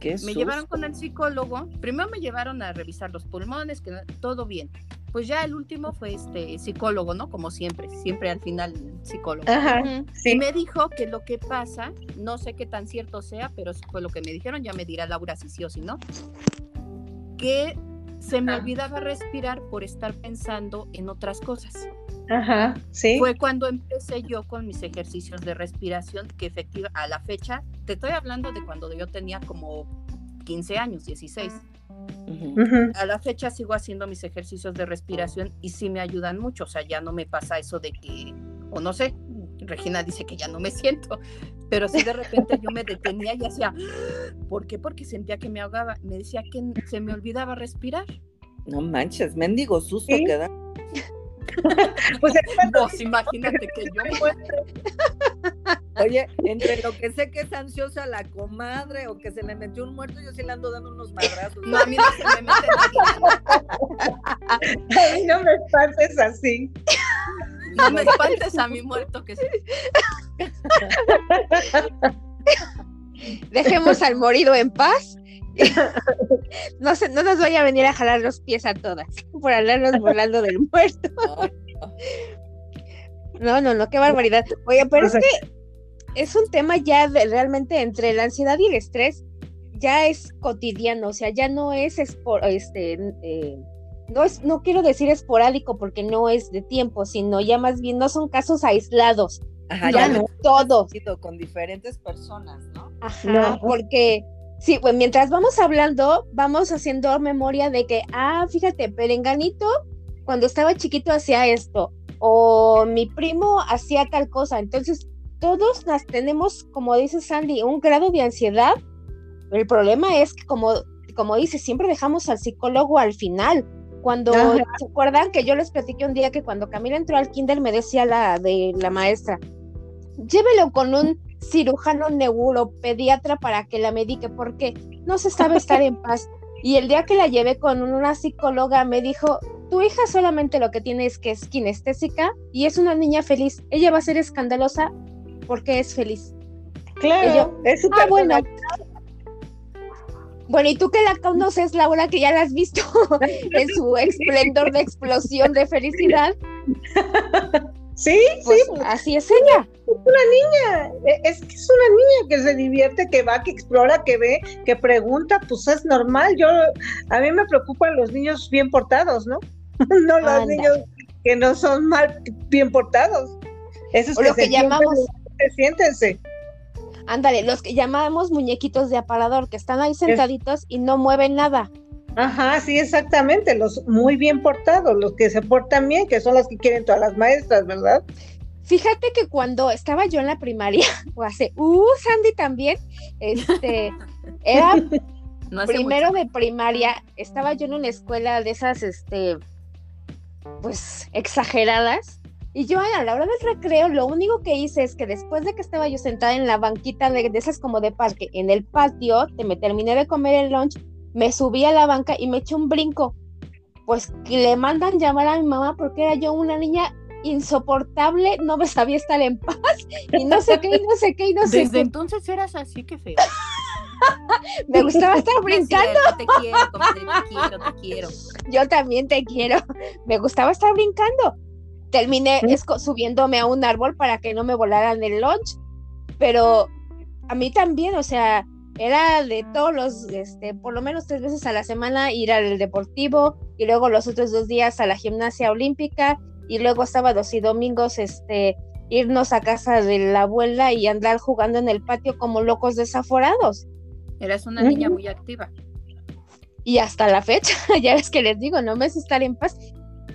Speaker 7: Qué
Speaker 2: Me llevaron con el psicólogo. Primero me llevaron a revisar los pulmones, que todo bien. Pues ya el último fue este psicólogo, ¿no? Como siempre, siempre al final psicólogo.
Speaker 6: Ajá,
Speaker 4: Ujú.
Speaker 2: Y
Speaker 6: sí.
Speaker 2: me dijo que lo que pasa, no sé qué tan cierto sea, pero eso fue lo que me dijeron, ya me dirá Laura si sí o si no, que se me
Speaker 6: Ajá.
Speaker 2: olvidaba respirar por estar pensando en otras cosas.
Speaker 6: Ajá, sí.
Speaker 2: Fue cuando empecé yo con mis ejercicios de respiración, que efectiva a la fecha, te estoy hablando de cuando yo tenía como 15 años, 16. A la fecha sigo haciendo mis ejercicios de respiración y sí me ayudan mucho, o sea, ya no me pasa eso de que, o no sé, Regina dice que ya no me siento, pero sí de repente yo me detenía y hacía, ¿por qué? Porque sentía que me ahogaba, me decía que se me olvidaba respirar.
Speaker 7: No manches, mendigo susto
Speaker 6: Sí.
Speaker 7: que da. [laughs]
Speaker 6: Pues [laughs]
Speaker 2: Vos imagínate que yo muero.
Speaker 7: Oye, entre lo que sé que es ansiosa la comadre o que se le metió un muerto, yo sí le ando dando unos madrazos.
Speaker 2: No, a mí no se me mete nadie.
Speaker 6: a mí no me espantes así.
Speaker 2: No me espantes a mi muerto que se...
Speaker 4: Dejemos al morido en paz. No, se, no nos vaya a venir a jalar los pies a todas por andarnos volando del muerto.
Speaker 7: Ay,
Speaker 4: No, no, no, qué barbaridad. Oye, pero es
Speaker 6: O sea,
Speaker 4: que es un tema ya de- realmente entre la ansiedad y el estrés, ya es cotidiano, o sea, ya no es espo- este, eh, no es, no quiero decir esporádico porque no es de tiempo, sino ya más bien no son casos aislados,
Speaker 7: Ajá,
Speaker 4: ya
Speaker 6: no.
Speaker 7: no.
Speaker 4: todos.
Speaker 7: Con diferentes personas, ¿no?
Speaker 4: Ajá,
Speaker 6: No.
Speaker 4: porque sí, pues mientras vamos hablando, vamos haciendo memoria de que, ah, fíjate, Perenganito, cuando estaba chiquito hacía esto, o mi primo hacía tal cosa. Entonces, todos las tenemos, como dice Sandy, un grado de ansiedad. El problema es que, como, como dice, siempre dejamos al psicólogo al final. Cuando
Speaker 6: Ajá.
Speaker 4: se acuerdan que yo les platiqué un día que cuando Camila entró al kinder me decía la de la maestra, llévelo con un cirujano neuropediatra para que la medique porque no se sabe estar en paz. Y el día que la llevé con una psicóloga me dijo, tu hija solamente lo que tiene es que es kinestésica y es una niña feliz. Ella va a ser escandalosa porque es feliz.
Speaker 6: Claro, es su
Speaker 4: Ah, bueno. Bueno, y tú que la conoces, Laura, que ya la has visto [laughs] en su esplendor de explosión de felicidad,
Speaker 6: Sí,
Speaker 4: pues
Speaker 6: sí,
Speaker 4: así es ella.
Speaker 6: Eh, Es que es una niña que se divierte, que va, que explora, que ve, que pregunta, pues es normal. Yo, a mí me preocupan los niños bien portados, ¿no? [laughs] no los
Speaker 4: Anda.
Speaker 6: niños que no son mal, bien portados. Esos
Speaker 4: O lo que llamamos,
Speaker 6: sienten, siéntense.
Speaker 4: ándale, los que llamamos muñequitos de aparador, que están ahí sentaditos y no mueven nada.
Speaker 6: Ajá, sí, exactamente, los muy bien portados, los que se portan bien, que son las que quieren todas las maestras, ¿verdad?
Speaker 4: Fíjate que cuando estaba yo en la primaria, [laughs] o hace, uh, Sandy también, este, [laughs] era
Speaker 2: No
Speaker 4: primero
Speaker 2: mucho.
Speaker 4: de primaria, estaba yo en una escuela de esas, este, pues, exageradas, y yo a la hora del recreo, lo único que hice es que después de que estaba yo sentada en la banquita de, de esas como de parque, en el patio, te me terminé de comer el lunch, me subí a la banca y me eché un brinco. Pues que le mandan llamar a mi mamá porque era yo una niña insoportable, no me sabía estar en paz, y no sé qué, y no sé qué, y no sé
Speaker 2: Desde
Speaker 4: qué.
Speaker 2: entonces eras así, que feo. [laughs]
Speaker 4: Me gustaba estar
Speaker 2: es
Speaker 4: brincando.
Speaker 2: cierto, te quiero, te quiero, te quiero.
Speaker 4: Yo también te quiero. Me gustaba estar brincando. Terminé subiéndome a un árbol para que no me volaran el lunch. Pero a mí también, o sea, era de todos los, este, por lo menos tres veces a la semana ir al deportivo y luego los otros dos días a la gimnasia olímpica y luego sábados y domingos, este, irnos a casa de la abuela y andar jugando en el patio como locos desaforados.
Speaker 2: Eras una niña muy activa.
Speaker 4: Y hasta la fecha, [laughs] ya ves que les digo, no me es estar en paz.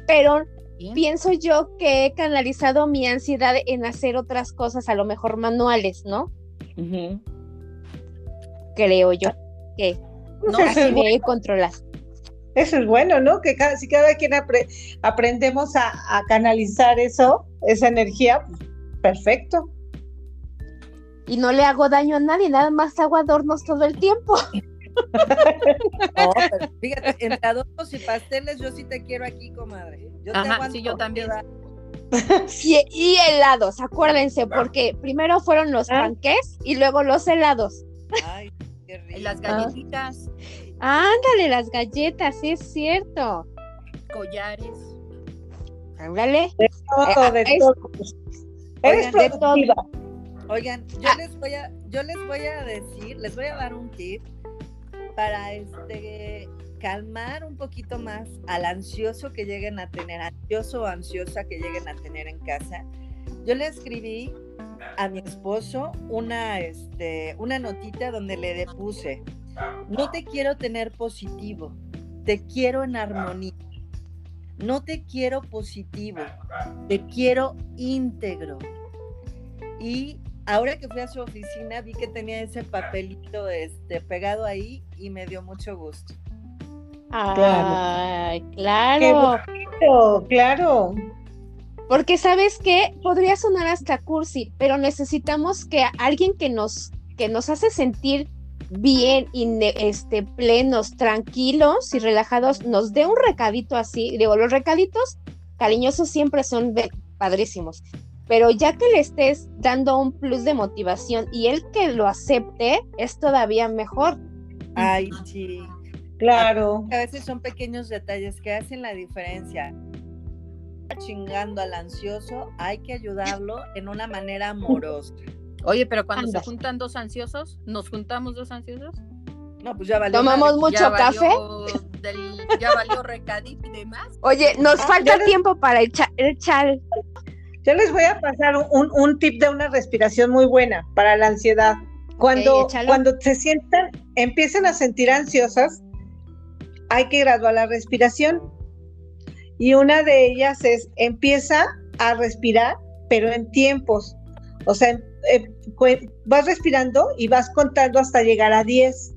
Speaker 4: Pero
Speaker 2: Bien.
Speaker 4: pienso yo que he canalizado mi ansiedad en hacer otras cosas, a lo mejor manuales, ¿no? Creo yo que
Speaker 2: No,
Speaker 4: así me he controlado.
Speaker 6: eso es bueno, ¿no? Que cada, si cada quien apre- aprendemos a, a canalizar eso, esa energía, perfecto.
Speaker 4: Y no le hago daño a nadie, nada más hago adornos todo el tiempo. [laughs]
Speaker 7: No, [laughs] pero fíjate, entre y pasteles, yo sí te quiero aquí, comadre. Yo
Speaker 2: Ajá, sí, yo también.
Speaker 4: Y, y helados, acuérdense, porque primero fueron los
Speaker 6: Ah.
Speaker 4: panqués y luego los helados.
Speaker 7: Ay, qué rico.
Speaker 2: Y Las galletitas,
Speaker 4: Ándale, las galletas, sí es cierto.
Speaker 2: collares.
Speaker 4: Ándale.
Speaker 6: Todo, de
Speaker 4: es-
Speaker 6: todo. Eres
Speaker 7: Oigan, de
Speaker 6: productiva.
Speaker 7: Oigan, yo
Speaker 4: Ah.
Speaker 7: les voy a, yo les voy a decir, les voy a dar un tip para este calmar un poquito más al ansioso que lleguen a tener, ansioso o ansiosa que lleguen a tener en casa. Yo le escribí a mi esposo una, este, una notita donde le depuse, no te quiero tener positivo, te quiero en armonía. No te quiero positivo, te quiero íntegro. Y ahora que fui a su oficina vi que tenía ese papelito este, pegado ahí y me dio mucho gusto.
Speaker 4: Ay,
Speaker 6: Qué
Speaker 4: claro.
Speaker 6: Claro, claro.
Speaker 4: Porque sabes que podría sonar hasta cursi, pero necesitamos que alguien que nos, que nos hace sentir bien y este, plenos, tranquilos y relajados, nos dé un recadito así. Digo, los recaditos cariñosos siempre son padrísimos, pero ya que le estés dando un plus de motivación y él que lo acepte, es todavía mejor.
Speaker 7: Ay, sí.
Speaker 6: Claro.
Speaker 7: A veces son pequeños detalles que hacen la diferencia. Chingando al ansioso, hay que ayudarlo en una manera amorosa.
Speaker 2: Oye, pero cuando
Speaker 4: Anda.
Speaker 2: se juntan dos ansiosos, ¿nos juntamos dos ansiosos?
Speaker 7: No, pues ya valió.
Speaker 4: Tomamos
Speaker 7: madre.
Speaker 4: mucho
Speaker 2: Ya
Speaker 4: café.
Speaker 2: valió del- ya valió recadito y demás.
Speaker 4: Oye, nos
Speaker 6: Ah,
Speaker 4: falta tiempo para el, cha- el chal.
Speaker 6: Yo les voy a pasar un, un tip de una respiración muy buena para la ansiedad. Cuando,
Speaker 4: échalo.
Speaker 6: cuando se sientan, empiecen a sentir ansiosas, hay que graduar la respiración. Y una de ellas es, empieza a respirar, pero en tiempos. O sea, eh, cue- vas respirando y vas contando hasta llegar a 10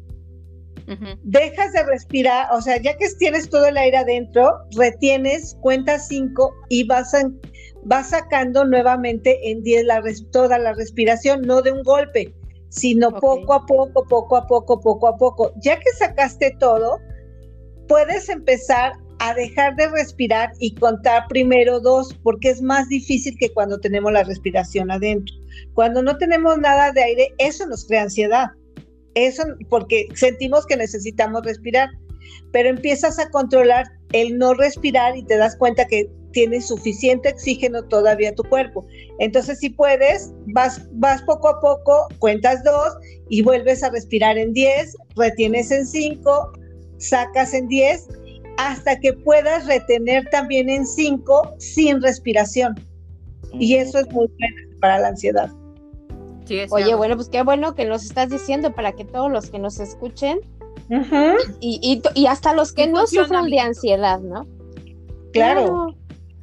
Speaker 2: Ujú.
Speaker 6: dejas de respirar, o sea, ya que tienes todo el aire adentro, retienes, cuentas cinco y vas, a- vas sacando nuevamente en 10 la toda la respiración, no de un golpe, sino poco a poco, poco a poco, poco a poco. Ya que sacaste todo, puedes empezar a dejar de respirar y contar primero dos, porque es más difícil que cuando tenemos la respiración adentro. Cuando no tenemos nada de aire, eso nos crea ansiedad. Eso porque sentimos que necesitamos respirar, pero empiezas a controlar el no respirar y te das cuenta que tienes suficiente oxígeno todavía tu cuerpo. Entonces, si puedes, vas, vas poco a poco, cuentas dos y vuelves a respirar en 10, retienes en 5, sacas en 10, hasta que puedas retener también en 5 sin respiración. Y eso es muy bueno para la ansiedad.
Speaker 2: Sí, es
Speaker 4: Oye, bueno, pues qué bueno que nos estás diciendo para que todos los que nos escuchen y, y, to- y hasta los que no sufran de ansiedad, ¿no?
Speaker 6: claro.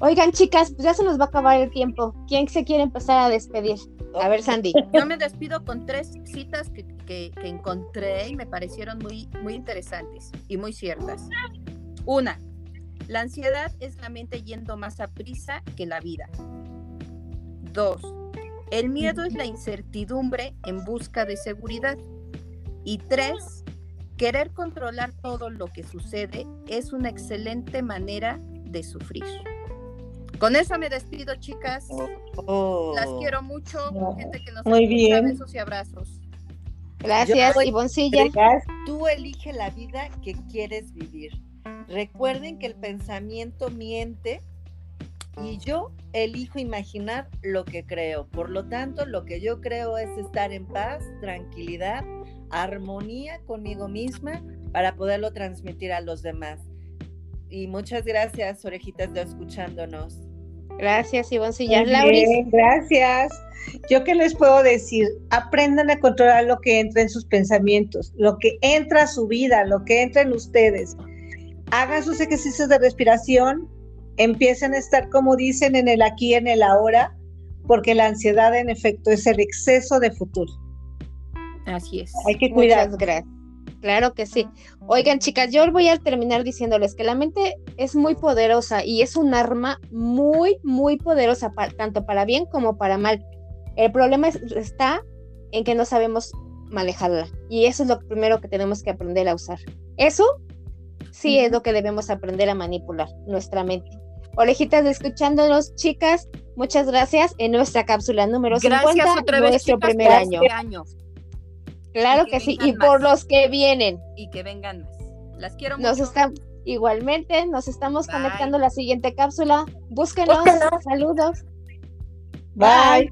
Speaker 4: Oigan, chicas, pues ya se nos va a acabar el tiempo. ¿Quién se quiere empezar a despedir? A ver, Sandy.
Speaker 2: Yo me despido con tres citas que, que- encontré y me parecieron muy, muy interesantes y muy ciertas. Una, la ansiedad es la mente yendo más a prisa que la vida. Dos, el miedo es la incertidumbre en busca de seguridad. Y tres, querer controlar todo lo que sucede es una excelente manera de sufrir. Con eso me despido, chicas.
Speaker 7: Oh.
Speaker 2: Las quiero mucho,
Speaker 6: No,
Speaker 2: gente que nos
Speaker 6: muy bien.
Speaker 2: besos y abrazos.
Speaker 4: Gracias,
Speaker 7: voy-
Speaker 4: Ivoncilla.
Speaker 6: Gracias.
Speaker 7: Tú elige la vida que quieres vivir. Recuerden que el pensamiento miente y yo elijo imaginar lo que creo. Por lo tanto, lo que yo creo es estar en paz, tranquilidad, armonía conmigo misma para poderlo transmitir a los demás. Y muchas gracias, orejitas de escuchándonos.
Speaker 4: Gracias, Ivoncilla.
Speaker 6: Muy
Speaker 4: Lauris,
Speaker 6: bien, gracias. Yo qué les puedo decir, aprendan a controlar lo que entra en sus pensamientos, lo que entra a su vida, lo que entra en ustedes. Hagan sus ejercicios de respiración, empiecen a estar como dicen en el aquí, en el ahora, porque la ansiedad en efecto es el exceso de futuro.
Speaker 2: Así es.
Speaker 6: Hay que cuidar.
Speaker 4: muchas gracias. Claro que sí. Oigan, chicas, yo voy a terminar diciéndoles que la mente es muy poderosa y es un arma muy, muy poderosa, tanto para bien como para mal. El problema es- está en que no sabemos manejarla y eso es lo primero que tenemos que aprender a usar. Eso sí es lo que debemos aprender a manipular, nuestra mente. Orejitas de escuchándonos, chicas, muchas gracias en nuestra cápsula número
Speaker 2: Gracias
Speaker 4: 50,
Speaker 2: otra vez,
Speaker 4: nuestro
Speaker 2: chicas,
Speaker 4: primer año.
Speaker 2: este año.
Speaker 4: Claro
Speaker 2: que
Speaker 4: que sí, y por los que vienen.
Speaker 2: Y que vengan más. Las quiero
Speaker 4: Nos
Speaker 2: mucho.
Speaker 4: están igualmente, nos estamos
Speaker 2: Bye.
Speaker 4: conectando a la siguiente cápsula. Búsquenos.
Speaker 3: Búsquenos.
Speaker 4: Saludos.
Speaker 6: Bye.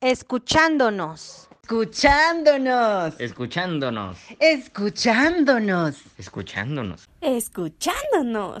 Speaker 8: Escuchándonos.
Speaker 9: Escuchándonos.
Speaker 10: Escuchándonos.
Speaker 9: Escuchándonos.
Speaker 10: Escuchándonos.
Speaker 1: Escuchándonos.